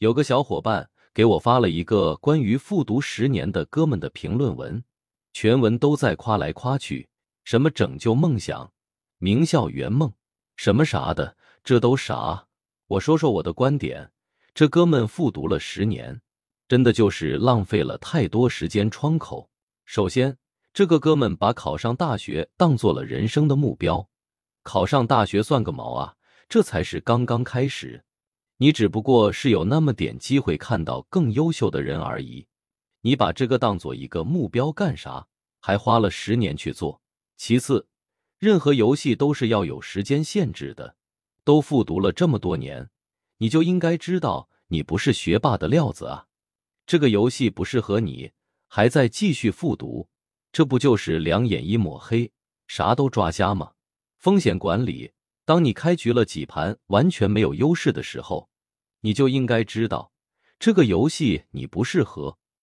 有个小伙伴给我发了一个关于复读十年的哥们的评论文，全文都在夸来夸去，什么拯救梦想、名校圆梦，什么啥的，这都啥？我说说我的观点，这哥们复读了十年，真的就是浪费了太多时间窗口。首先，这个哥们把考上大学当做了人生的目标，考上大学算个毛啊！这才是刚刚开始，你只不过是有那么点机会看到更优秀的人而已。你把这个当做一个目标干啥？还花了十年去做。其次，任何游戏都是要有时间限制的。都复读了这么多年，你就应该知道你不是学霸的料子啊！这个游戏不适合你。还在继续复读，这不就是两眼一抹黑，啥都抓瞎吗？风险管理，当你开局了几盘完全没有优势的时候，你就应该知道这个游戏你不适合，